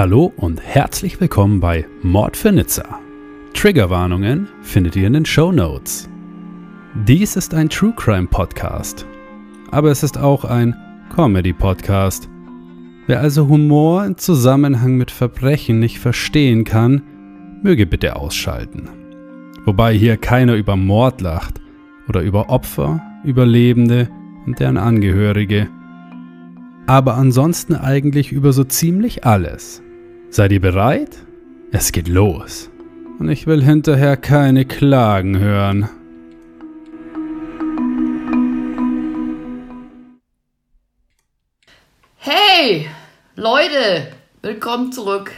Hallo und herzlich willkommen bei Mord für Nizza. Triggerwarnungen findet ihr in den Show Notes. Dies ist ein True Crime Podcast, aber es ist auch ein Comedy Podcast. Wer also Humor im Zusammenhang mit Verbrechen nicht verstehen kann, möge bitte ausschalten. Wobei hier keiner über Mord lacht oder über Opfer, Überlebende und deren Angehörige aber ansonsten eigentlich über so ziemlich alles. Seid ihr bereit? Es geht los. Und ich will hinterher keine Klagen hören. Hey, Leute, willkommen zurück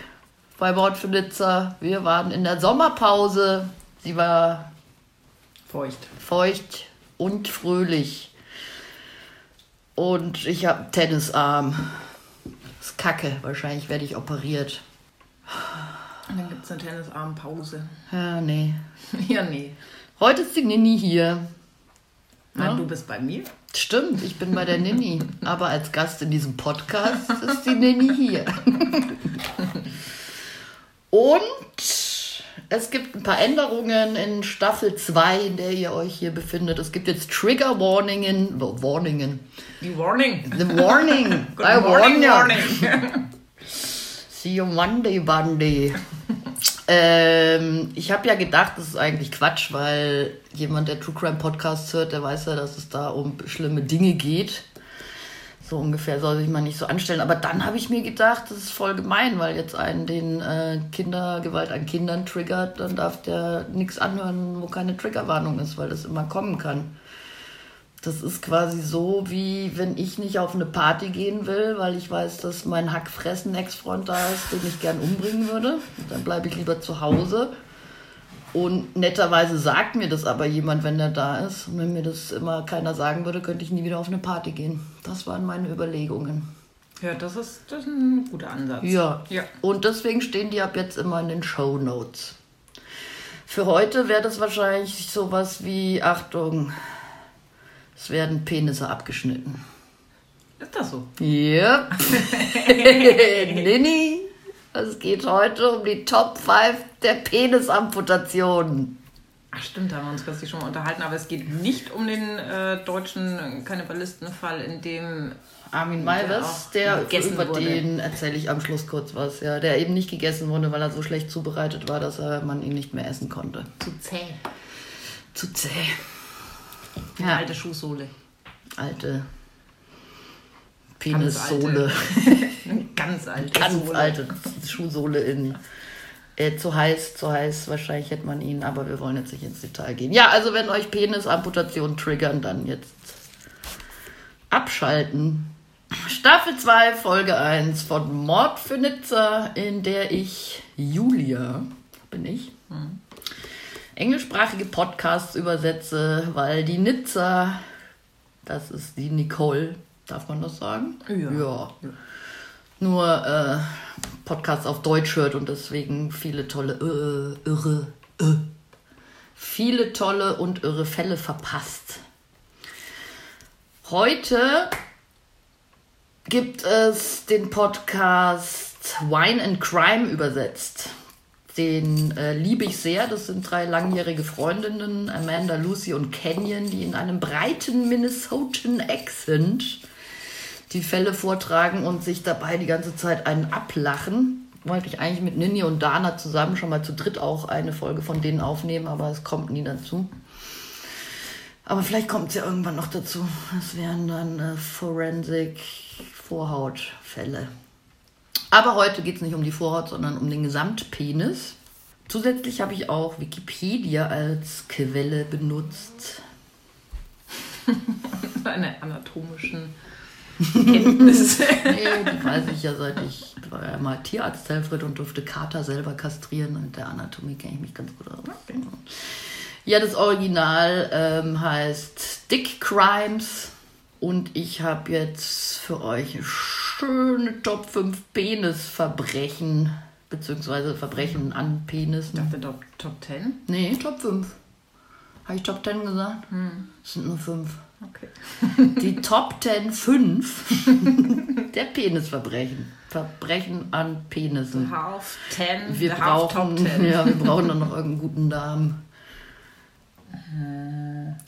bei Wort für Nizza. Wir waren in der Sommerpause. Sie war Feucht. feucht und fröhlich. Und ich habe einen Tennisarm. Kacke. Wahrscheinlich werde ich operiert. Und dann gibt es eine Tennisarmpause. Ja, nee. Ja, nee. Heute ist die Nini hier. Nein, Ja. du bist bei mir. Stimmt, ich bin bei der Nini. Aber als Gast in diesem Podcast ist die Nini hier. Und es gibt ein paar Änderungen in Staffel 2, in der ihr euch hier befindet. Es gibt jetzt Trigger Warningen. Warningen. Die Warning. The warning. Good I warn morning, ya. warning. See you Monday, Monday. ähm, ich habe ja gedacht, das ist eigentlich Quatsch, weil jemand, der True Crime Podcasts hört, der weiß ja, dass es da um schlimme Dinge geht. So ungefähr soll sich man nicht so anstellen. Aber dann habe ich mir gedacht, das ist voll gemein, weil jetzt einen den äh, Kindergewalt an Kindern triggert, dann darf der nichts anhören, wo keine Triggerwarnung ist, weil das immer kommen kann. Das ist quasi so, wie wenn ich nicht auf eine Party gehen will, weil ich weiß, dass mein Hackfressen-Ex-Freund da ist, den ich gern umbringen würde. Dann bleibe ich lieber zu Hause. Und netterweise sagt mir das aber jemand, wenn der da ist. Und wenn mir das immer keiner sagen würde, könnte ich nie wieder auf eine Party gehen. Das waren meine Überlegungen. Ja, das ist, das ist ein guter Ansatz. Ja. Ja. Und deswegen stehen die ab jetzt immer in den Show Notes. Für heute wäre das wahrscheinlich sowas wie, Achtung, es werden Penisse abgeschnitten. Ist das so? Yep. Nini, es geht heute um die Top 5 der Penisamputationen. Ach stimmt, da haben wir uns kürzlich schon mal unterhalten, aber es geht nicht um den äh, deutschen Kannibalistenfall, in dem Armin Der Maivis, der, gegessen über wurde. den erzähle ich am Schluss kurz was, ja, der eben nicht gegessen wurde, weil er so schlecht zubereitet war, dass er, man ihn nicht mehr essen konnte. zu zäh. Zu zäh. Eine Ja. alte Schuhsohle. Alte Ganz alte. Penissohle. Ganz alte Ganz Sohle. alte Schuhsohle in. Äh, zu heiß, zu heiß, wahrscheinlich hätte man ihn, aber wir wollen jetzt nicht ins Detail gehen. Ja, also wenn euch Penisamputationen triggern, dann jetzt abschalten. Staffel 2, Folge 1 von Mord für Nizza, in der ich Julia, bin ich, englischsprachige Podcasts übersetze, weil die Nizza, das ist die Nicole, darf man das sagen? Ja. ja. Nur äh, Podcasts auf Deutsch hört und deswegen viele tolle, äh, irre, äh, viele tolle und irre Fälle verpasst. Heute gibt es den Podcast Wine and Crime übersetzt. Den äh, liebe ich sehr. Das sind drei langjährige Freundinnen, Amanda, Lucy und Canyon, die in einem breiten Minnesotan Accent die Fälle vortragen und sich dabei die ganze Zeit einen ablachen. Wollte ich eigentlich mit Nini und Dana zusammen schon mal zu dritt auch eine Folge von denen aufnehmen, aber es kommt nie dazu. Aber vielleicht kommt es ja irgendwann noch dazu. Das wären dann äh, Forensic-Vorhautfälle. Aber heute geht es nicht um die Vorhaut, sondern um den Gesamtpenis. Zusätzlich habe ich auch Wikipedia als Quelle benutzt. Eine anatomischen Kenntnisse. Nee, die weiß ich ja seit ich war ja mal Tierarzt Helfried und durfte Kater selber kastrieren. Und der Anatomie kenne ich mich ganz gut aus. Ja, das Original ähm, heißt Dick Crimes. Und ich habe jetzt für euch eine schöne Top 5 Penisverbrechen, beziehungsweise Verbrechen an Ich Penissen. dachte Top, Top 10. Nee, Top 5. Habe ich Top 10 gesagt? Es sind nur fünf. Okay. Die Top 10 5 der Penisverbrechen. Verbrechen an Penissen. Half 10, Wir brauchen, 10. ja, wir brauchen dann noch irgendeinen guten Namen.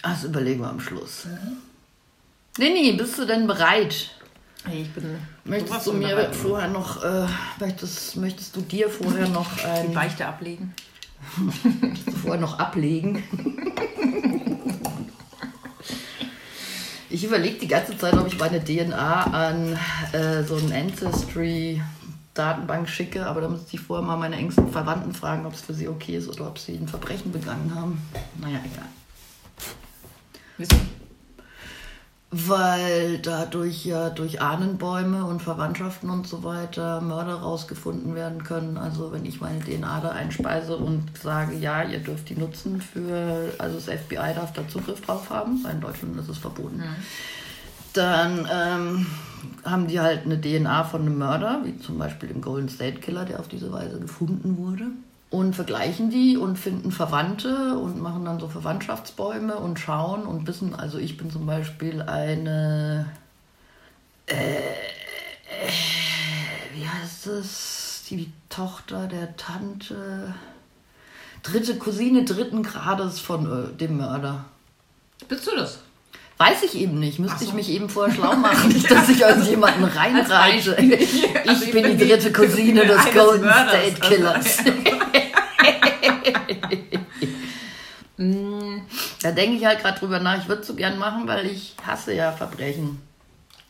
Das überlegen wir am Schluss. Leni, bist du denn bereit? Ich bin Möchtest du von mir bereit. vorher noch, äh, möchtest, möchtest du dir vorher noch die ein, Beichte ablegen? vorher noch ablegen? Ich überlege die ganze Zeit, ob ich meine DNA an äh, so ein Ancestry-Datenbank schicke, aber da müsste ich vorher mal meine engsten Verwandten fragen, ob es für sie okay ist oder ob sie ein Verbrechen begangen haben. Naja, egal. Wieso? Weil dadurch ja durch Ahnenbäume und Verwandtschaften und so weiter Mörder rausgefunden werden können. Also wenn ich meine DNA da einspeise und sage, ja, ihr dürft die nutzen für, also das FBI darf da Zugriff drauf haben, weil in Deutschland ist es verboten. Dann ähm, haben die halt eine DNA von einem Mörder, wie zum Beispiel dem Golden State Killer, der auf diese Weise gefunden wurde. Und vergleichen die und finden Verwandte und machen dann so Verwandtschaftsbäume und schauen und wissen, also ich bin zum Beispiel eine, äh, wie heißt es, die Tochter der Tante, dritte Cousine dritten Grades von äh, dem Mörder. Bist du das? Weiß ich eben nicht. Müsste so. ich mich eben vorher schlau machen, nicht, dass ich als jemanden reinreite. Ich Also bin die dritte Cousine des Golden. State Killers. Also, Da denke ich halt gerade drüber nach. Ich würde es so gern machen, weil ich hasse ja Verbrechen.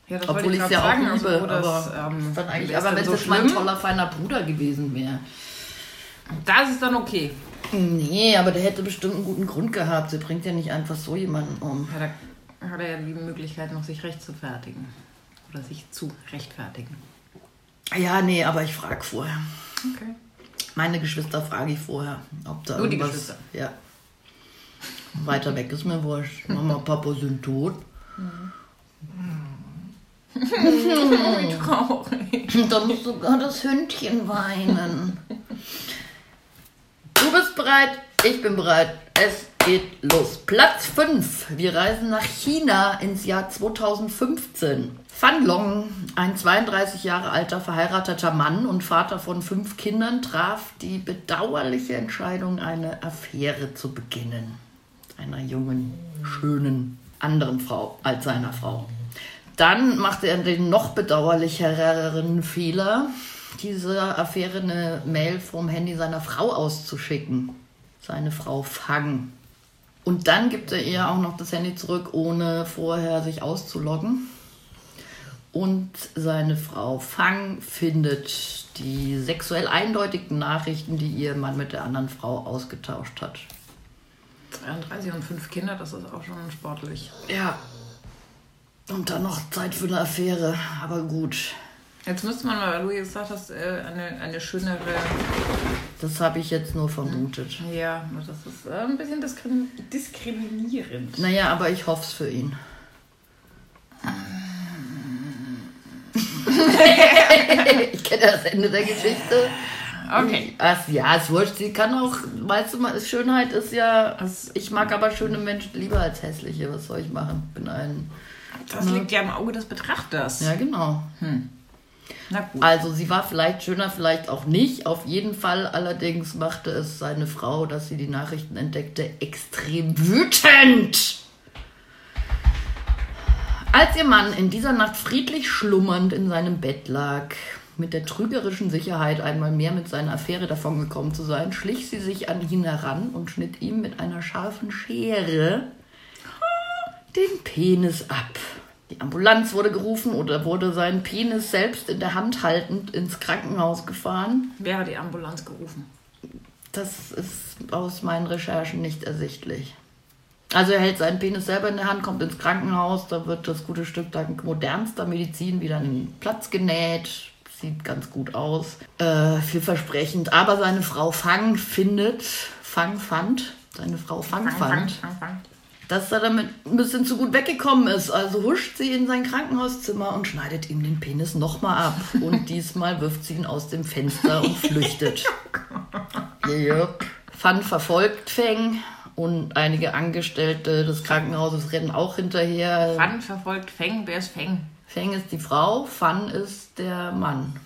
Ja, das Obwohl ich es ja auch liebe. also, das, aber ähm, eigentlich, aber wenn es so jetzt mein toller, feiner Bruder gewesen wäre. Da ist es dann okay. Nee, aber der hätte bestimmt einen guten Grund gehabt. Sie bringt ja nicht einfach so jemanden um. Ja, da hat er ja die Möglichkeit, noch sich recht zu fertigen. Oder sich zu rechtfertigen. Ja, nee, aber ich frage vorher. Okay. Meine Geschwister frage ich vorher, ob da Nur die irgendwas... Geschwister? Ja. Weiter weg ist mir wurscht. Mama, Papa sind tot. Wie traurig. Und dann muss sogar das Hündchen weinen. Du bist bereit, ich bin bereit. Es geht los. Platz 5. Wir reisen nach China ins Jahr 2015. Fan Long, ein 32 Jahre alter verheirateter Mann und Vater von fünf Kindern, traf die bedauerliche Entscheidung, eine Affäre zu beginnen. Einer jungen, schönen, anderen Frau als seiner Frau. Dann machte er den noch bedauerlicheren Fehler, dieser Affäre eine Mail vom Handy seiner Frau auszuschicken. Seine Frau Fang. Und dann gibt er ihr auch noch das Handy zurück, ohne vorher sich auszuloggen. Und seine Frau Fang findet die sexuell eindeutigen Nachrichten, die ihr Mann mit der anderen Frau ausgetauscht hat. 33 und fünf Kinder, das ist auch schon sportlich. Ja. Und dann noch Zeit für eine Affäre, aber gut. Jetzt müsste man mal, weil du jetzt gesagt hast, äh, eine, eine schönere. Das habe ich jetzt nur vermutet. Ja, das ist äh, ein bisschen diskrim diskriminierend. Naja, aber ich hoffe es für ihn. Ich kenne das Ende der Geschichte. Okay. Ach, ja, ist wurscht. Sie kann auch, weißt du mal, Schönheit ist ja. Ich mag aber schöne Menschen lieber als hässliche. Was soll ich machen? Bin ein. Das liegt ja im Auge des Betrachters. Ja, genau. Na gut. Also, sie war vielleicht schöner, vielleicht auch nicht. Auf jeden Fall allerdings machte es seine Frau, dass sie die Nachrichten entdeckte, extrem wütend. Als ihr Mann in dieser Nacht friedlich schlummernd in seinem Bett lag, mit der trügerischen Sicherheit, einmal mehr mit seiner Affäre davongekommen zu sein, schlich sie sich an ihn heran und schnitt ihm mit einer scharfen Schere den Penis ab. Die Ambulanz wurde gerufen oder wurde sein Penis selbst in der Hand haltend ins Krankenhaus gefahren. Wer hat die Ambulanz gerufen? Das ist aus meinen Recherchen nicht ersichtlich. Also er hält seinen Penis selber in der Hand, kommt ins Krankenhaus, da wird das gute Stück dank modernster Medizin wieder einen Platz genäht. Sieht ganz gut aus. Äh, vielversprechend. Aber seine Frau Fang findet, Fang fand, seine Frau Fang, Fang, fang, fand, fang, fang. dass er damit ein bisschen zu gut weggekommen ist. Also huscht sie in sein Krankenhauszimmer und schneidet ihm den Penis nochmal ab. Und diesmal wirft sie ihn aus dem Fenster und flüchtet. Jupp. Fan verfolgt Feng und einige Angestellte des Krankenhauses rennen auch hinterher. Wann verfolgt Feng? Wer ist Feng? Feng ist die Frau, Fan ist der Mann.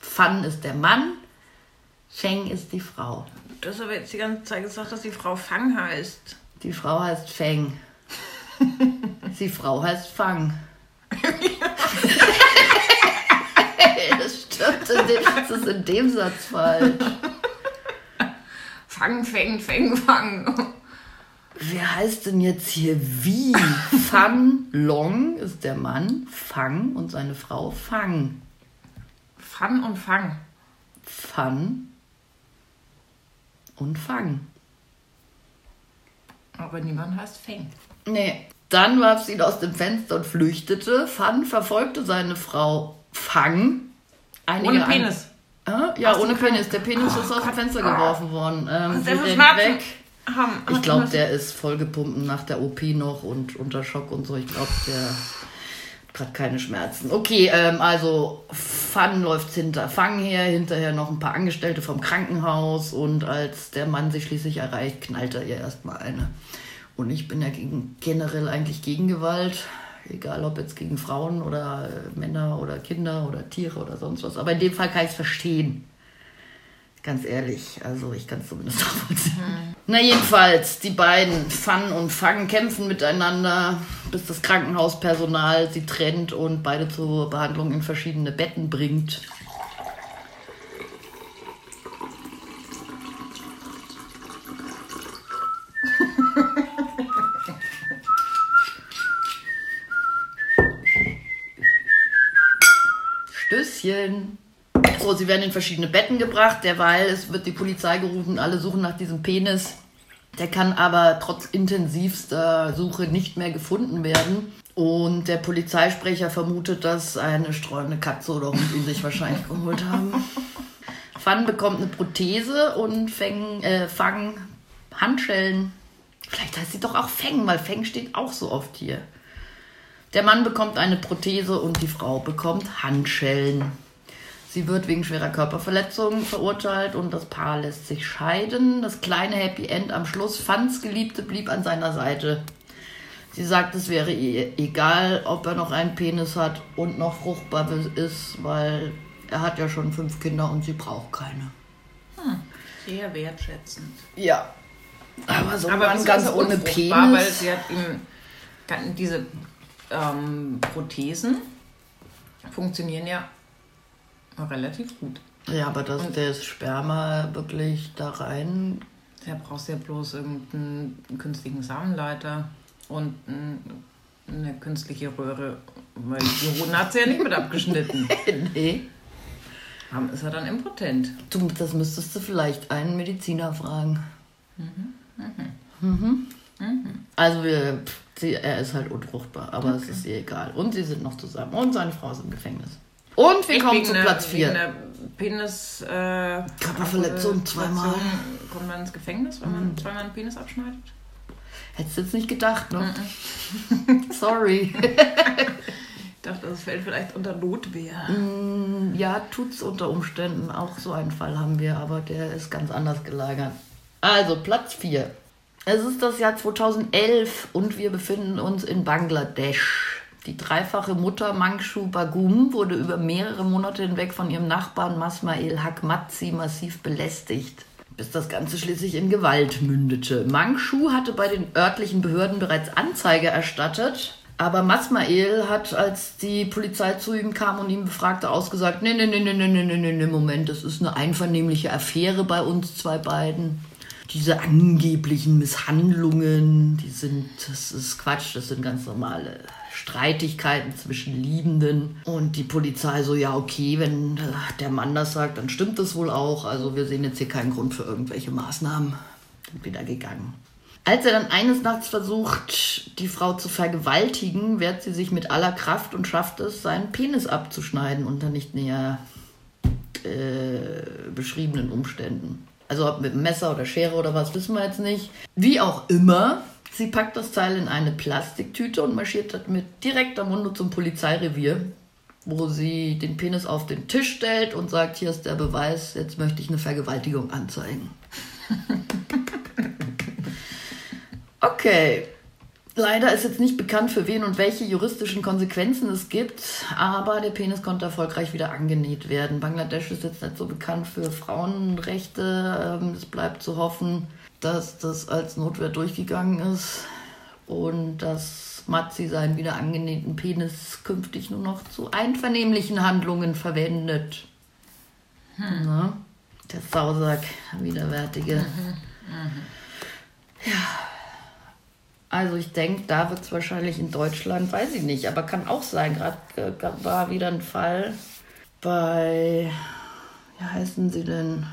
Fan ist der Mann, Feng ist die Frau. Du hast aber jetzt die ganze Zeit gesagt, dass die Frau Fang heißt. Die Frau heißt Feng. die Frau heißt Fang. das stimmt, das ist in dem Satz falsch. Fang, Feng, Feng, Fang. Wer heißt denn jetzt hier wie? Fan Long ist der Mann, Fang und seine Frau Fang. Fan und Fang. Fan und Fang. Aber niemand heißt Feng. Nee. Dann warf sie ihn aus dem Fenster und flüchtete. Fan verfolgte seine Frau Fang. Einige Ohne Penis. Ah, ja, ohne Penis. Der Penis ist aus dem Fenster geworfen worden. Ähm, Der will rennt Schmerzen weg. haben. Ich glaube, der ist vollgepumpt nach der OP noch und unter Schock und so. Ich glaube, der hat gerade keine Schmerzen. Okay, ähm, also Fun läuft hinter Fang her, hinterher noch ein paar Angestellte vom Krankenhaus und als der Mann sie schließlich erreicht, knallt er ihr erstmal eine. Und ich bin ja gegen, generell eigentlich gegen Gewalt. Egal ob jetzt gegen Frauen oder äh, Männer oder Kinder oder Tiere oder sonst was. Aber in dem Fall kann ich es verstehen. Ganz ehrlich, also ich kann es zumindest nachvollziehen. Na jedenfalls, die beiden, Fun und Fang, kämpfen miteinander, bis das Krankenhauspersonal sie trennt und beide zur Behandlung in verschiedene Betten bringt. Stößchen. So, sie werden in verschiedene Betten gebracht. Derweil es wird die Polizei gerufen, alle suchen nach diesem Penis. Der kann aber trotz intensivster Suche nicht mehr gefunden werden. Und der Polizeisprecher vermutet, dass eine streunende Katze oder Hund ihn sich wahrscheinlich geholt haben. Fan bekommt eine Prothese und Feng, äh, Fang Handschellen. Vielleicht heißt sie doch auch Feng, weil Feng steht auch so oft hier. Der Mann bekommt eine Prothese und die Frau bekommt Handschellen. Sie wird wegen schwerer Körperverletzung verurteilt und das Paar lässt sich scheiden. Das kleine Happy End am Schluss. Fans Geliebte blieb an seiner Seite. Sie sagt, es wäre ihr egal, ob er noch einen Penis hat und noch fruchtbar ist, weil er hat ja schon fünf Kinder und sie braucht keine. Sehr wertschätzend. Ja. Aber so Aber ganz ohne? Penis. Weil sie hat ihm diese ähm, Prothesen funktionieren ja relativ gut. Ja, aber dass das Sperma wirklich da rein. Da brauchst du ja bloß irgendeinen künstlichen Samenleiter und ein, eine künstliche Röhre, weil die Hoden hat sie ja nicht mit abgeschnitten. nee. Dann ist er dann impotent. Du, das müsstest du vielleicht einen Mediziner fragen. Mhm. Also wir, pff, sie, er ist halt unfruchtbar, aber es ist ihr egal. Und sie sind noch zusammen. Und seine Frau ist im Gefängnis. Und wir Echt kommen zu Platz Wegen 4. der Penis. Äh, Körperverletzung zweimal. Kommt man ins Gefängnis, wenn man zweimal einen Penis abschneidet? Hättest du jetzt nicht gedacht, ne? Sorry. Ich dachte, das fällt vielleicht unter Notwehr. ja, tut's unter Umständen. Auch so einen Fall haben wir, aber der ist ganz anders gelagert. Also, Platz 4. Es ist das Jahr 2011 und wir befinden uns in Bangladesch. Die dreifache Mutter Mangshu Bagum wurde über mehrere Monate hinweg von ihrem Nachbarn Masmail Hakmatzi massiv belästigt, bis das Ganze schließlich in Gewalt mündete. Mangshu hatte bei den örtlichen Behörden bereits Anzeige erstattet, aber Masmail hat, als die Polizei zu ihm kam und ihn befragte, ausgesagt: Nee, nee, nee, nee, nee, nee, nee, nee, Moment, das ist eine einvernehmliche Affäre bei uns zwei beiden. Diese angeblichen Misshandlungen, die sind, das ist Quatsch, das sind ganz normale Streitigkeiten zwischen Liebenden. Und die Polizei so, ja, okay, wenn äh, der Mann das sagt, dann stimmt das wohl auch. Also wir sehen jetzt hier keinen Grund für irgendwelche Maßnahmen. Sind wieder gegangen. Als er dann eines Nachts versucht, die Frau zu vergewaltigen, wehrt sie sich mit aller Kraft und schafft es, seinen Penis abzuschneiden unter nicht näher äh, beschriebenen Umständen. Also ob mit Messer oder Schere oder was, wissen wir jetzt nicht. Wie auch immer, sie packt das Teil in eine Plastiktüte und marschiert damit direkt am Munde zum Polizeirevier, wo sie den Penis auf den Tisch stellt und sagt, hier ist der Beweis, jetzt möchte ich eine Vergewaltigung anzeigen. Okay. Leider ist jetzt nicht bekannt, für wen und welche juristischen Konsequenzen es gibt, aber der Penis konnte erfolgreich wieder angenäht werden. Bangladesch ist jetzt nicht so bekannt für Frauenrechte. Ähm, Es bleibt zu hoffen, dass das als Notwehr durchgegangen ist und dass Matzi seinen wieder angenähten Penis künftig nur noch zu einvernehmlichen Handlungen verwendet. Na, der Sausack, der widerwärtige. Also ich denke, da wird es wahrscheinlich in Deutschland, weiß ich nicht, aber kann auch sein. Gerade äh, war wieder ein Fall bei, wie heißen sie denn?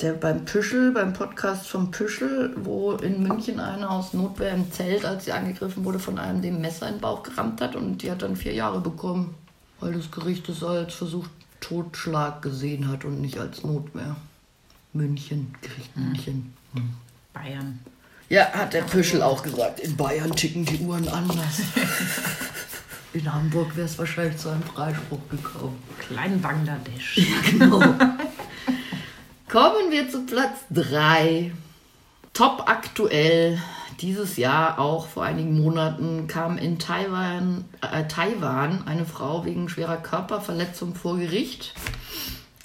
Der beim Püschel, beim Podcast vom Püschel, wo in München einer aus Notwehr im Zelt, als sie angegriffen wurde, von einem dem Messer in den Bauch gerammt hat und die hat dann vier Jahre bekommen, weil das Gericht es als Versuch Totschlag gesehen hat und nicht als Notwehr. München, Gericht München. Hm. Bayern. Ja, hat der Püschel auch gesagt. In Bayern ticken die Uhren anders. In Hamburg wäre es wahrscheinlich zu einem Freispruch gekommen. Klein Bangladesch. Genau. Kommen wir zu Platz 3. Top aktuell. Dieses Jahr, auch vor einigen Monaten, kam in Taiwan, äh, Taiwan eine Frau wegen schwerer Körperverletzung vor Gericht.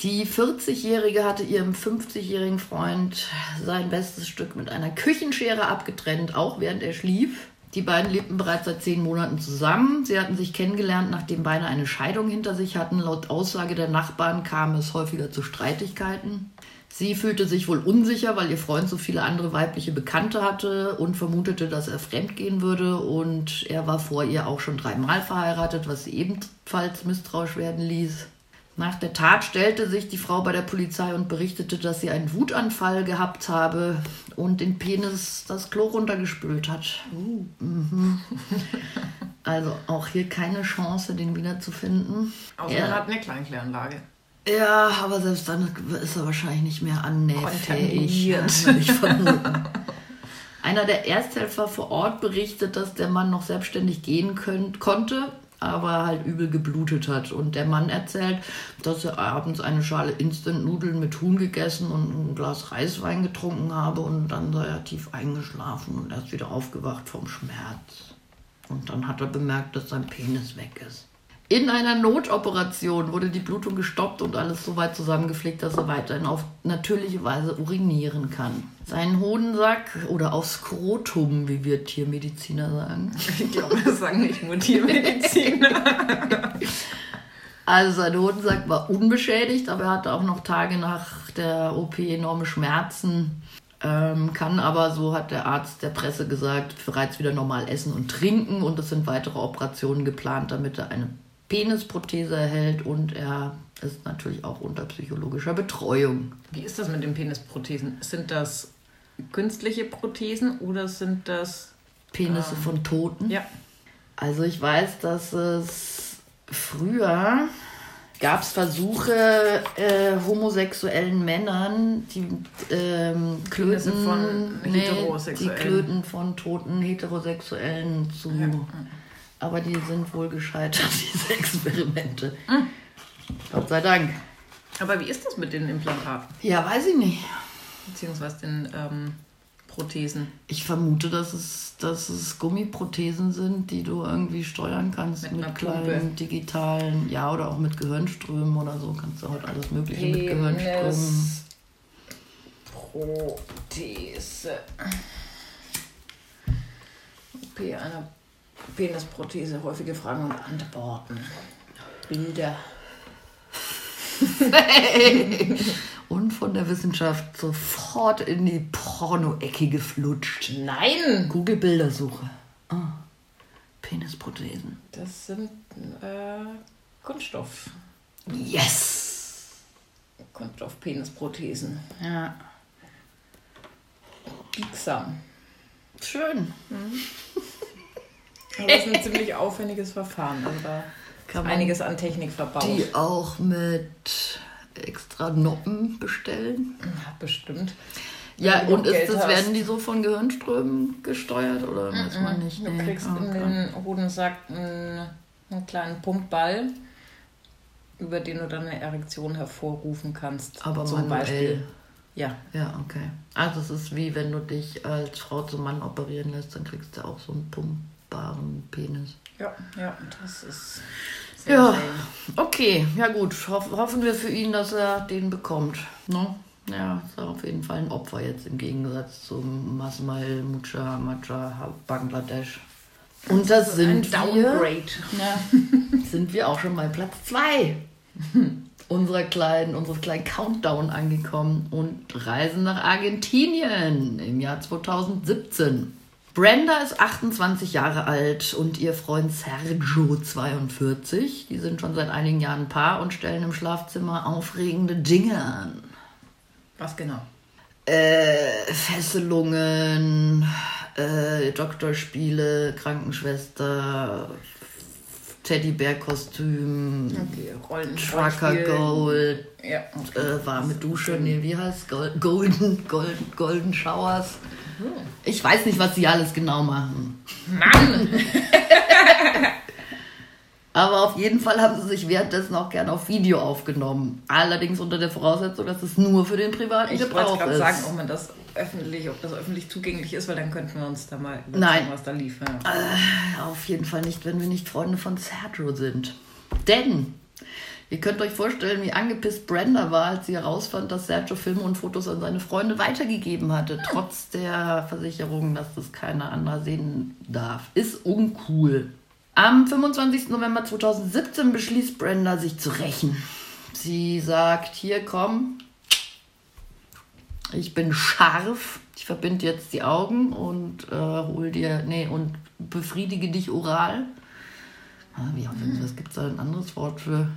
Die 40-Jährige hatte ihrem 50-jährigen Freund sein bestes Stück mit einer Küchenschere abgetrennt, auch während er schlief. Die beiden lebten bereits seit zehn Monaten zusammen. Sie hatten sich kennengelernt, nachdem beide eine Scheidung hinter sich hatten. Laut Aussage der Nachbarn kam es häufiger zu Streitigkeiten. Sie fühlte sich wohl unsicher, weil ihr Freund so viele andere weibliche Bekannte hatte und vermutete, dass er fremdgehen würde. Und er war vor ihr auch schon dreimal verheiratet, was sie ebenfalls misstrauisch werden ließ. Nach der Tat stellte sich die Frau bei der Polizei und berichtete, dass sie einen Wutanfall gehabt habe und den Penis das Klo runtergespült hat. Mhm. Also auch hier keine Chance, den wiederzufinden. Außer man hat eine Kleinkläranlage. Ja, aber selbst dann ist er wahrscheinlich nicht mehr annähfähig. Ich vermuten. Einer der Ersthelfer vor Ort berichtet, dass der Mann noch selbstständig gehen könnt, konnte, aber halt übel geblutet hat. Und der Mann erzählt, dass er abends eine Schale Instant-Nudeln mit Huhn gegessen und ein Glas Reiswein getrunken habe und dann sei er tief eingeschlafen und erst wieder aufgewacht vom Schmerz. Und dann hat er bemerkt, dass sein Penis weg ist. In einer Notoperation wurde die Blutung gestoppt und alles so weit zusammengepflegt, dass er weiterhin auf natürliche Weise urinieren kann. Seinen Hodensack oder aufs Skrotum, wie wir Tiermediziner sagen. Ich glaube, das sagen nicht nur Tiermediziner. Also sein Hodensack war unbeschädigt, aber er hatte auch noch Tage nach der OP enorme Schmerzen. Ähm, kann aber, so hat der Arzt der Presse gesagt, bereits wieder normal essen und trinken. Und es sind weitere Operationen geplant, damit er eine Penisprothese erhält. Und er ist natürlich auch unter psychologischer Betreuung. Wie ist das mit den Penisprothesen? Sind das künstliche Prothesen oder sind das. Penisse Ähm, von Toten. Ja. Also ich weiß, dass es früher gab es Versuche, äh, homosexuellen Männern die ähm, Penisse Klöten, von nee, die. Klöten von toten Heterosexuellen zu. Aber die sind wohl gescheitert, diese Experimente. Hm. Gott sei Dank. Aber wie ist das mit den Implantaten? Ja, weiß ich nicht. Beziehungsweise den ähm, Prothesen? Ich vermute, dass es, dass es Gummiprothesen sind, die du irgendwie steuern kannst Mit mit, kleinen digitalen, ja, oder auch mit Gehirnströmen oder so. Kannst du heute alles Mögliche mit Gehirnströmen. Prothese. OP einer Penisprothese. Häufige Fragen und Antworten. Bilder. Und von der Wissenschaft sofort in die Porno-Ecke geflutscht. Nein! Google-Bildersuche. Ah, Penisprothesen. Das sind äh, Kunststoff. Yes! Kunststoff-Penisprothesen. Ja. Biegsam. Schön. Aber das ist ein ziemlich aufwendiges Verfahren. Also da Kann einiges an Technik verbaut. Die auch mit extra Noppen bestellen. Ja, bestimmt. Ja, du und ist das, werden die so von Gehirnströmen gesteuert oder weiß man nicht? Du Nee. kriegst Ah, in okay. den Hodensack einen, einen kleinen Pumpball, über den du dann eine Erektion hervorrufen kannst. Aber zum manuell. Beispiel. Ja. Ja, okay. Also es ist wie wenn du dich als Frau zum Mann operieren lässt, dann kriegst du auch so einen pumpbaren Penis. Ja, ja, das ist sehr Ja, schön. okay, ja gut. Hoff, hoffen wir für ihn, dass er den bekommt. Ne? Ja, ist auf jeden Fall ein Opfer jetzt im Gegensatz zum Masmail Mucha Macha Bangladesch. Und das Ein sind wir, Downgrade. ja, sind wir auch schon bei Platz 2 unserer kleinen, unseres kleinen Countdown angekommen und reisen nach Argentinien im Jahr 2017. Brenda ist 28 Jahre alt und ihr Freund Sergio 42. Die sind schon seit einigen Jahren ein Paar und stellen im Schlafzimmer aufregende Dinge an. Was genau? Äh, Fesselungen, äh, Doktorspiele, Krankenschwester, Teddybär-Kostüm, Okay. Trucker. Gold, Ja, okay. äh, warme Dusche, nee, wie heißt Gold, Golden, Golden, Golden Showers. Ich weiß nicht, was sie alles genau machen. Mann! Aber auf jeden Fall haben sie sich währenddessen auch gerne auf Video aufgenommen. Allerdings unter der Voraussetzung, dass es nur für den privaten Ich wollte Gebrauch gerade ist. sagen, ob man das öffentlich, ob das öffentlich zugänglich ist, weil dann könnten wir uns da mal Nein. überlegen, was da lief. Ja. Äh, Auf jeden Fall nicht, wenn wir nicht Freunde von Sergio sind. Denn ihr könnt euch vorstellen, wie angepisst Brenda war, als sie herausfand, dass Sergio Filme und Fotos an seine Freunde weitergegeben hatte, trotz der Versicherung, dass das keiner anderer sehen darf. Ist uncool. Am 25. November 2017 beschließt Brenda, sich zu rächen. Sie sagt, hier komm, ich bin scharf. Ich verbinde jetzt die Augen und äh, hol dir, nee, und befriedige dich oral. Ah, wie auch immer, was gibt es da ein anderes Wort für?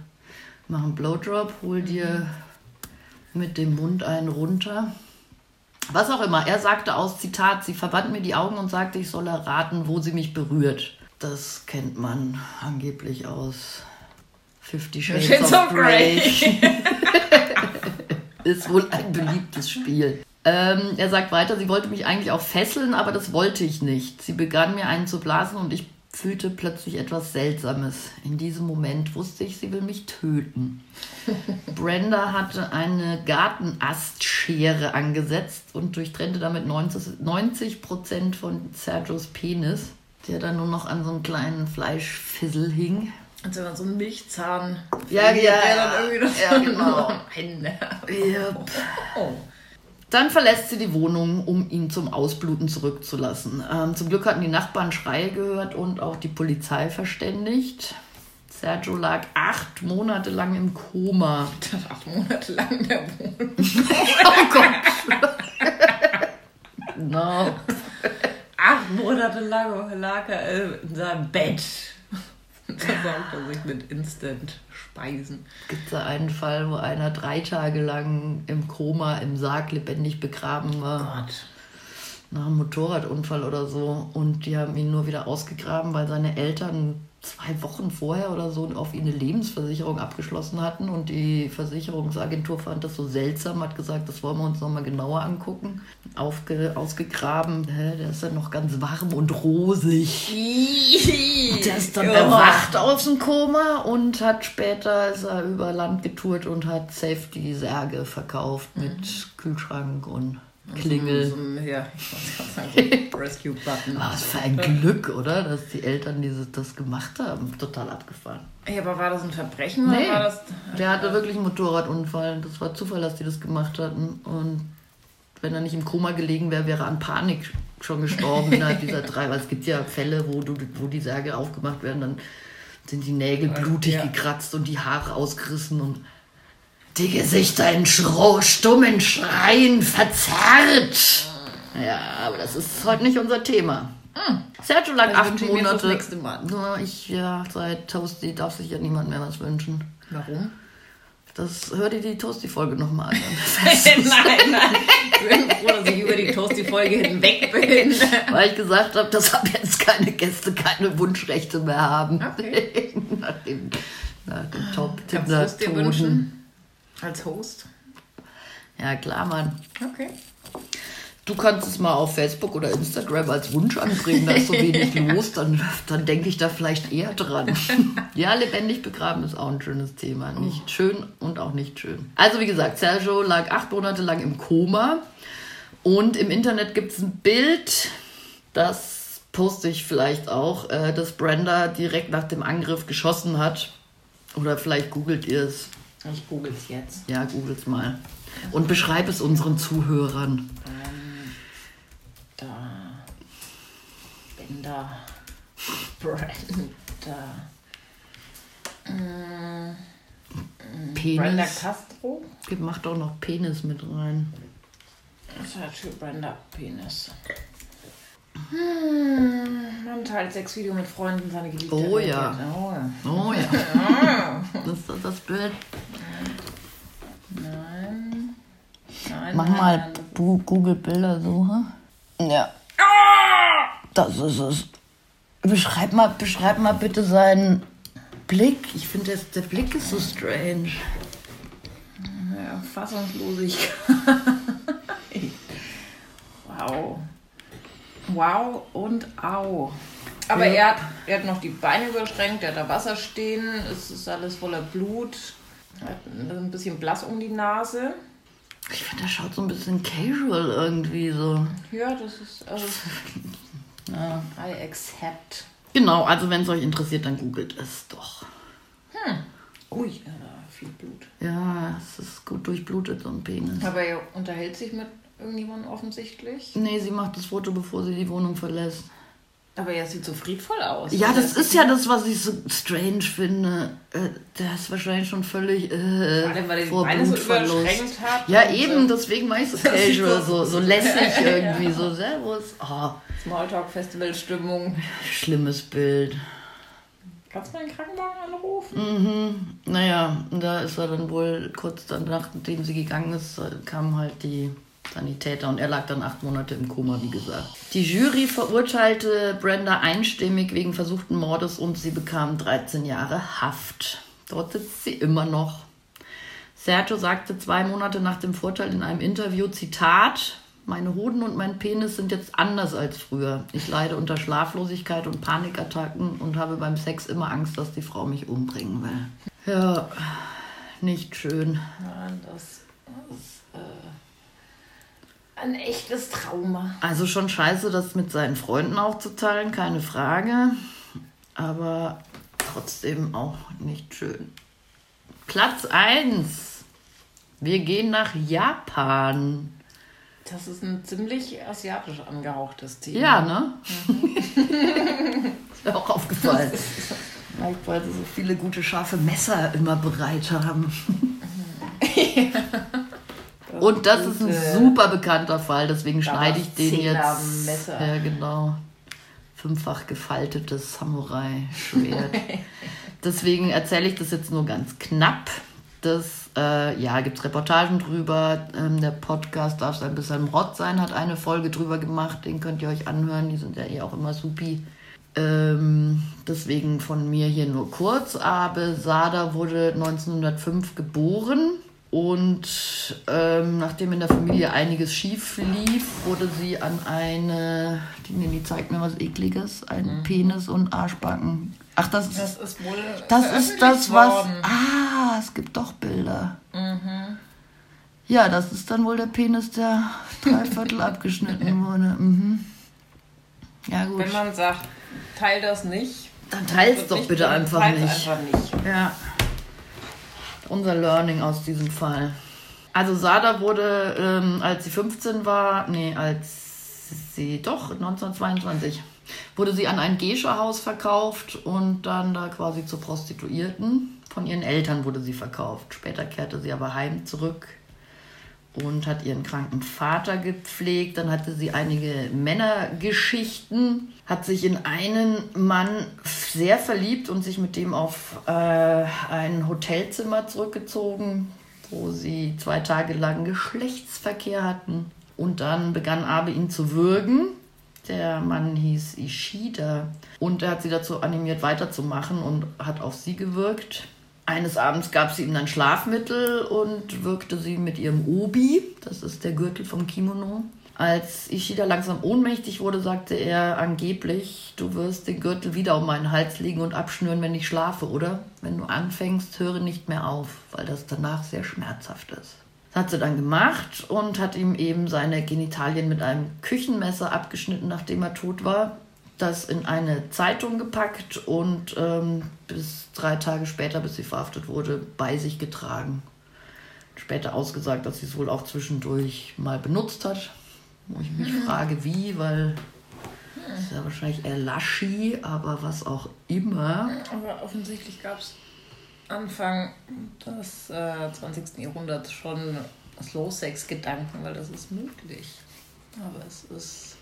Mach einen Blowdrop, hol dir mit dem Mund einen runter. Was auch immer. Er sagte aus Zitat, sie verband mir die Augen und sagte, ich soll erraten, wo sie mich berührt. Das kennt man angeblich aus Fifty Shades, Shades of of Grey. Ist wohl ein beliebtes Spiel. Ähm, er sagt weiter, sie wollte mich eigentlich auch fesseln, aber das wollte ich nicht. Sie begann mir einen zu blasen und ich fühlte plötzlich etwas Seltsames. In diesem Moment wusste ich, sie will mich töten. Brenda hatte eine Gartenastschere angesetzt und durchtrennte damit 90 90 Prozent von Sergios Penis, der dann nur noch an so einem kleinen Fleischfissel hing. Also so ein Milchzahn. Ja, der ja, dann irgendwie noch ja, genau. Hände. Yep. Oh. Dann verlässt sie die Wohnung, um ihn zum Ausbluten zurückzulassen. Ähm, zum Glück hatten die Nachbarn Schreie gehört und auch die Polizei verständigt. Sergio lag acht Monate lang im Koma. Acht Monate lang in der Wohnung. Oh Gott. no. Acht Monate lang lag er in seinem Bett. Da saugt er sich mit Instant-Speisen. Gibt da einen Fall, wo einer drei Tage lang im Koma im Sarg lebendig begraben war? Gott. Nach einem Motorradunfall oder so und die haben ihn nur wieder ausgegraben, weil seine Eltern zwei Wochen vorher oder so auf ihn eine Lebensversicherung abgeschlossen hatten und die Versicherungsagentur fand das so seltsam, hat gesagt, das wollen wir uns nochmal genauer angucken. Aufge, ausgegraben, hä, der ist dann noch ganz warm und rosig. Der ist dann Ja. erwacht aus dem Koma und hat später ist er über Land getourt und hat Safety-Särge verkauft mit Kühlschrank und Klingel. So, ein- ja, ich wollte gerade sagen, so Rescue-Button. Was für ein Glück, oder? Dass die Eltern dieses, das gemacht haben. Total abgefahren. Ja, aber war das ein Verbrechen Nee. oder war das. Der hatte wirklich einen Motorradunfall. Das war Zufall, dass die das gemacht hatten. Und wenn er nicht im Koma gelegen wäre, wäre er an Panik schon gestorben innerhalb dieser drei. Weil es gibt ja Fälle, wo, du, wo die Särge aufgemacht werden, dann sind die Nägel blutig Ja. gekratzt und die Haare ausgerissen und die Gesichter in stummen Schreien verzerrt. Ja, aber das ist heute nicht unser Thema. Sergio lag Das acht Monate. nächste Mal. Ich, ja, seit Toasty darf sich ja niemand mehr was wünschen. Warum? Das hör dir die Toasty-Folge nochmal an. nein, nein. Ich bin froh, dass ich über die Toasty-Folge hinweg bin. Weil ich gesagt habe, dass ab jetzt keine Gäste keine Wunschrechte mehr haben. Okay. nach dem, nach dem top Als Host? Ja, klar, Mann. Okay. Du kannst es mal auf Facebook oder Instagram als Wunsch anbringen, da ist so wenig los, dann, dann denke ich da vielleicht eher dran. ja, lebendig begraben ist auch ein schönes Thema. Nicht schön und auch nicht schön. Also wie gesagt, Sergio lag acht Monate lang im Koma und im Internet gibt es ein Bild, das poste ich vielleicht auch, äh, dass Brenda direkt nach dem Angriff geschossen hat. Oder vielleicht googelt ihr es. Ich google es jetzt. Ja, googelt mal. Und beschreib es unseren Zuhörern. Da. Bender. Brenda. Brenda Penis. Castro. Mach doch noch Penis mit rein. Sergio Brenda Penis. Hm, man teilt Sexvideo mit Freunden, seine Geliebte. Oh ja. Oh ja. Oh ja. Das ist das Bild. Nein. Nein. Mach nein, mal nein. Google Bildersuche. Ja. Das ist es. Beschreib mal, beschreib mal bitte seinen Blick. Ich finde, der Blick ist so strange. Ja, Fassungslosigkeit. wow. Wow und au. Aber Ja. er, hat, er hat noch die Beine überschränkt, er hat da Wasser stehen, es ist alles voller Blut. Er hat ein bisschen blass um die Nase. Ich finde, der schaut so ein bisschen casual irgendwie so. Ja, das ist. Also, Ja. I accept. Genau, also wenn es euch interessiert, dann googelt es doch. Ui, ja, da viel Blut. Ja, es ist gut durchblutet, so ein Penis. Aber er unterhält sich mit irgendjemandem offensichtlich. Nee, sie macht das Foto, bevor sie die Wohnung verlässt. Aber er sieht so friedvoll aus. Ja, das Er ist ja das, was ich so strange finde. Äh, der ist wahrscheinlich schon völlig äh, Vor allem, weil vor so Blutverlust. überschränkt hat. Ja, eben, äh, deswegen war ich so Das casual, so- so, so lässig irgendwie, so Servus. Oh, Smalltalk-Festival-Stimmung. schlimmes Bild. Kannst du den Krankenwagen anrufen? Mhm. Naja, und da ist er dann wohl kurz danach, nachdem sie gegangen ist, kamen halt die Sanitäter und er lag dann acht Monate im Koma, wie gesagt. Die Jury verurteilte Brenda einstimmig wegen versuchten Mordes und sie bekam 13 Jahre Haft. Dort sitzt sie immer noch. Sergio sagte zwei Monate nach dem Vorteil in einem Interview, Zitat, meine Hoden und mein Penis sind jetzt anders als früher. Ich leide unter Schlaflosigkeit und Panikattacken und habe beim Sex immer Angst, dass die Frau mich umbringen will. Ja, nicht schön. Nein, das äh, ein echtes Trauma. Also schon scheiße, das mit seinen Freunden aufzuteilen, keine Frage. Aber trotzdem auch nicht schön. Platz 1. Wir gehen nach Japan. Das ist ein ziemlich asiatisch angehauchtes Thema. Ja, ne? ist mir auch aufgefallen. Vielleicht, weil sie so viele gute scharfe Messer immer bereit haben. Und das ist ein super bekannter Fall, deswegen schneide ich den jetzt. Damaszener-Messer. Ja, genau. Fünffach gefaltetes Samurai-Schwert. deswegen erzähle ich das jetzt nur ganz knapp. Das, äh, ja, gibt es Reportagen drüber. Ähm, der Podcast darf ein bisschen Rott sein, hat eine Folge drüber gemacht. Den könnt ihr euch anhören. Die sind ja eh auch immer supi. Ähm, deswegen von mir hier nur kurz. Abe Sada wurde 1905 geboren und ähm, nachdem in der Familie einiges schief lief, wurde sie an eine, die, die zeigt mir was ekliges, ein Penis und Arschbacken. Ach, das ist Das ist wohl. das ist das, was. worden. Ah, es gibt doch Bilder. Ja, das ist dann wohl der Penis, der drei Viertel abgeschnitten wurde. Mhm. Ja, gut. Wenn man sagt, teil das nicht. Dann teil's doch bitte einfach nicht. einfach nicht. Ja. Unser Learning aus diesem Fall. Also Sada wurde, ähm, als sie 15 war, nee, als sie, doch, 1922, wurde sie an ein Geisha-Haus verkauft und dann da quasi zur Prostituierten. Von ihren Eltern wurde sie verkauft. Später kehrte sie aber heim zurück und hat ihren kranken Vater gepflegt. Dann hatte sie einige Männergeschichten, hat sich in einen Mann sehr verliebt und sich mit dem auf äh, ein Hotelzimmer zurückgezogen, wo sie zwei Tage lang Geschlechtsverkehr hatten. Und dann begann Abe ihn zu würgen. Der Mann hieß Ishida und er hat sie dazu animiert, weiterzumachen und hat auf sie gewirkt. Eines Abends gab sie ihm dann Schlafmittel und wirkte sie mit ihrem Obi, das ist der Gürtel vom Kimono, Als Ishida langsam ohnmächtig wurde, sagte er angeblich, du wirst den Gürtel wieder um meinen Hals legen und abschnüren, wenn ich schlafe, oder? Wenn du anfängst, höre nicht mehr auf, weil das danach sehr schmerzhaft ist. Das hat sie dann gemacht und hat ihm eben seine Genitalien mit einem Küchenmesser abgeschnitten, nachdem er tot war. Das in eine Zeitung gepackt und ähm, bis drei Tage später, bis sie verhaftet wurde, bei sich getragen. Später ausgesagt, dass sie es wohl auch zwischendurch mal benutzt hat. Wo ich mich frage, wie, weil das ist ja wahrscheinlich eher laschi, aber was auch immer. Aber offensichtlich gab es Anfang des äh, 20. Jahrhunderts schon Slow-Sex-Gedanken, weil das ist möglich. Aber es ist,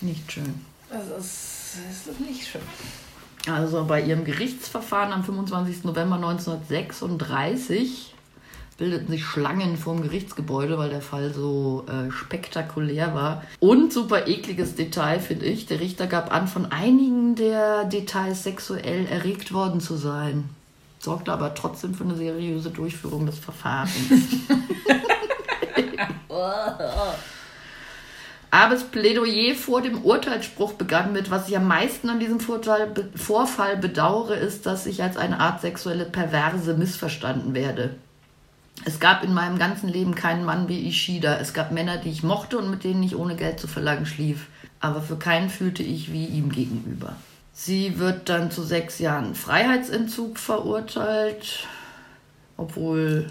Nicht schön. Es ist, es ist nicht schön. Also bei ihrem Gerichtsverfahren am 25. November 1936 bildeten sich Schlangen vorm Gerichtsgebäude, weil der Fall so äh, spektakulär war. Und super ekliges Detail, finde ich. Der Richter gab an, von einigen der Details sexuell erregt worden zu sein. Sorgte aber trotzdem für eine seriöse Durchführung des Verfahrens. Aber das Plädoyer vor dem Urteilsspruch begann mit, was ich am meisten an diesem Vorfall bedauere, ist, dass ich als eine Art sexuelle Perverse missverstanden werde. Es gab in meinem ganzen Leben keinen Mann wie Ishida. Es gab Männer, die ich mochte und mit denen ich ohne Geld zu verlangen schlief. Aber für keinen fühlte ich wie ihm gegenüber. Sie wird dann zu sechs Jahren Freiheitsentzug verurteilt, obwohl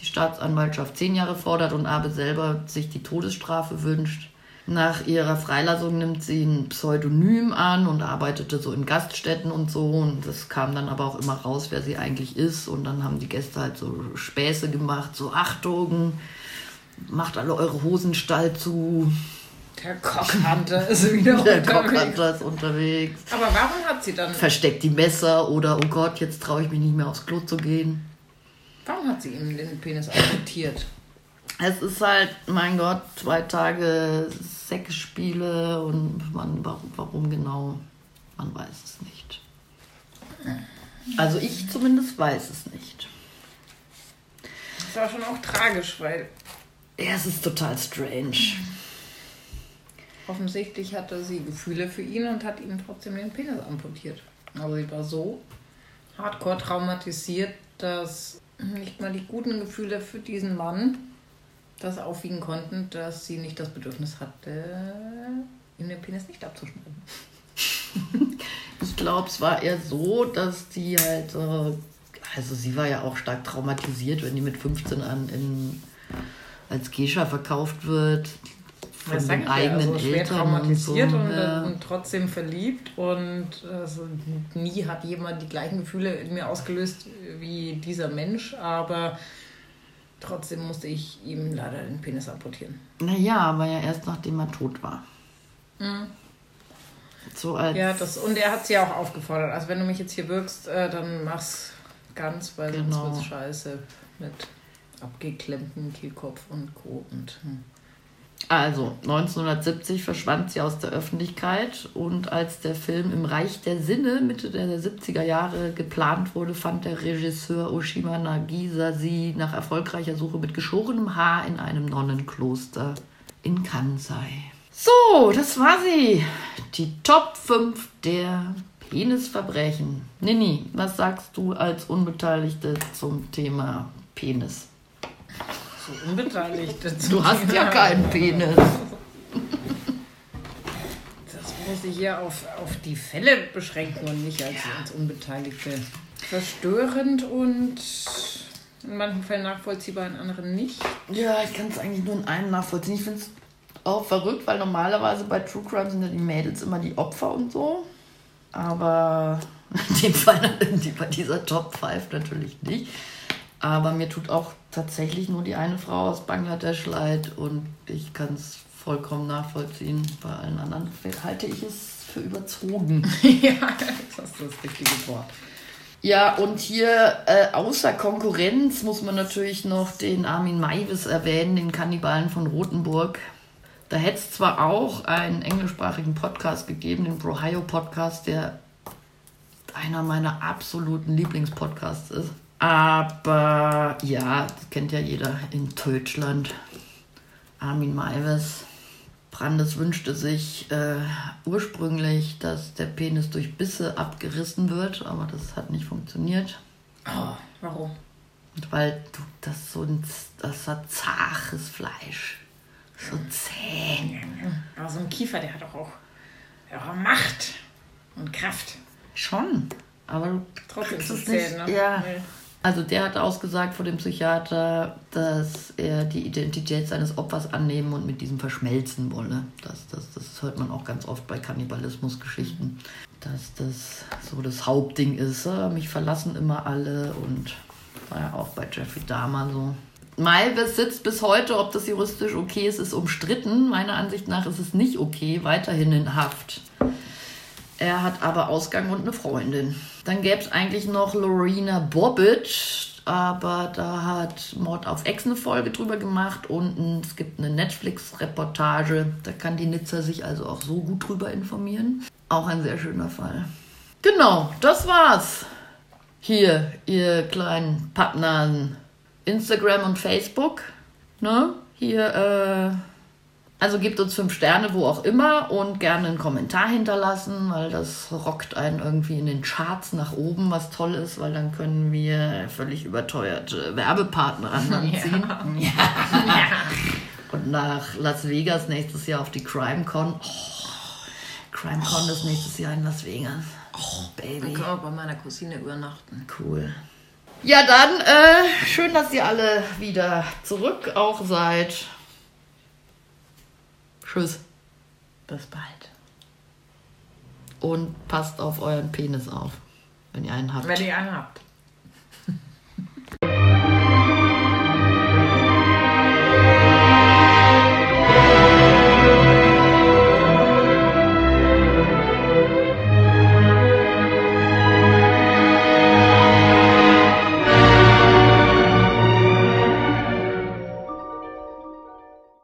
die Staatsanwaltschaft zehn Jahre fordert und Abe selber sich die Todesstrafe wünscht. Nach ihrer Freilassung nimmt sie ein Pseudonym an und arbeitete so in Gaststätten und so. Und das kam dann aber auch immer raus, wer sie eigentlich ist. Und dann haben die Gäste halt so Späße gemacht, so Achtung, macht alle eure Hosenstall zu. Der Cockhunter ist wieder Der unterwegs. Cockhunter ist unterwegs. Aber warum hat sie dann, Versteckt die Messer oder oh Gott, jetzt traue ich mich nicht mehr aufs Klo zu gehen. warum hat sie ihm den Penis amputiert? Es ist halt, mein Gott, zwei Tage Sexspiele und man, warum, warum genau, man weiß es nicht. Also ich zumindest weiß es nicht. Das war schon auch tragisch, weil Ja, es ist total strange. offensichtlich hatte sie Gefühle für ihn und hat ihm trotzdem den Penis amputiert. Aber sie war so hardcore traumatisiert, dass nicht mal die guten Gefühle für diesen Mann das aufwiegen konnten, dass sie nicht das Bedürfnis hatte, ihm den Penis nicht abzuschneiden. Ich glaube, es war eher so, dass die halt, äh, also sie war ja auch stark traumatisiert, wenn die mit 15 an in, als Gescha verkauft wird. Von Das den ja, eigenen also schwer Eltern traumatisiert und, und, so. ja. und trotzdem verliebt und also, nie hat jemand die gleichen Gefühle in mir ausgelöst wie dieser Mensch, aber trotzdem musste ich ihm leider den Penis amputieren. Naja, aber ja erst nachdem er tot war. So als Ja, das, und er hat sie auch aufgefordert. Also wenn du mich jetzt hier wirkst, äh, dann mach's ganz, weil Genau. sonst wird's scheiße mit abgeklemmtem Kehlkopf und Co. Und, hm. Also, 1970 verschwand sie aus der Öffentlichkeit und als der Film im Reich der Sinne Mitte der 70er Jahre geplant wurde, fand der Regisseur Oshima Nagisa sie nach erfolgreicher Suche mit geschorenem Haar in einem Nonnenkloster in Kansai. So, das war sie. Die Top 5 der Penisverbrechen. Nini, was sagst du als Unbeteiligte zum Thema Penis? So unbeteiligt. Du hast ja keinen Penis. Das muss ich hier auf, auf die Fälle beschränken und nicht als, als Unbeteiligte. Verstörend und in manchen Fällen nachvollziehbar, in anderen nicht. Ja, ich kann es eigentlich nur in einem nachvollziehen. Ich finde es auch verrückt, weil normalerweise bei True Crime sind ja die Mädels immer die Opfer und so. Aber in dem Fall, die- bei dieser Top 5 natürlich nicht. Aber mir tut auch tatsächlich nur die eine Frau aus Bangladesch leid und ich kann es vollkommen nachvollziehen. Bei allen anderen halte ich es für überzogen. ja, das ist das richtige Wort. Ja, und hier äh, außer Konkurrenz muss man natürlich noch den Armin Maivis erwähnen, den Kannibalen von Rothenburg. Da hätte es zwar auch einen englischsprachigen Podcast gegeben, den Brohio Podcast, der einer meiner absoluten Lieblingspodcasts ist. Aber ja, das kennt ja jeder in Deutschland. Armin Maivis. Brandes wünschte sich äh, ursprünglich, dass der Penis durch Bisse abgerissen wird, aber das hat nicht funktioniert. Oh, warum? Weil du das so ein, das hat zaches Fleisch. So zäh. Aber so ein Kiefer, der hat doch auch, der hat auch Macht und Kraft. Schon. Aber du Trotzdem zu zählen, nicht. ne? Ja. Nee. Also der hat ausgesagt vor dem Psychiater, dass er die Identität seines Opfers annehmen und mit diesem verschmelzen wolle. Das, das, das hört man auch ganz oft bei Kannibalismusgeschichten, dass das so das Hauptding ist. äh, Mich verlassen immer alle und war ja auch bei Jeffrey Dahmer so. Malves sitzt bis heute, ob das juristisch okay ist, ist umstritten. Meiner Ansicht nach ist es nicht okay, weiterhin in Haft. Er hat aber Ausgang und eine Freundin. Dann gäbe es eigentlich noch Lorena Bobbitt, aber da hat Mord auf Ex eine Folge drüber gemacht und es gibt eine Netflix-Reportage. Da kann die Nizza sich also auch so gut drüber informieren. Auch ein sehr schöner Fall. Genau, das war's. Hier, ihr kleinen Pappnasen. Instagram und Facebook. Ne? Hier, äh, also gebt uns fünf Sterne, wo auch immer, und gerne einen Kommentar hinterlassen, weil das rockt einen irgendwie in den Charts nach oben, was toll ist, weil dann können wir völlig überteuerte Werbepartner ranziehen. Und nach Las Vegas nächstes Jahr auf die CrimeCon. Oh, CrimeCon ist nächstes Jahr in Las Vegas. Oh, Dann Baby. können wir bei meiner Cousine übernachten. Cool. Ja, dann äh, schön, dass ihr alle wieder zurück auch seid. Tschüss. Bis bald. Und passt auf euren Penis auf, wenn ihr einen habt. Wenn ihr einen habt.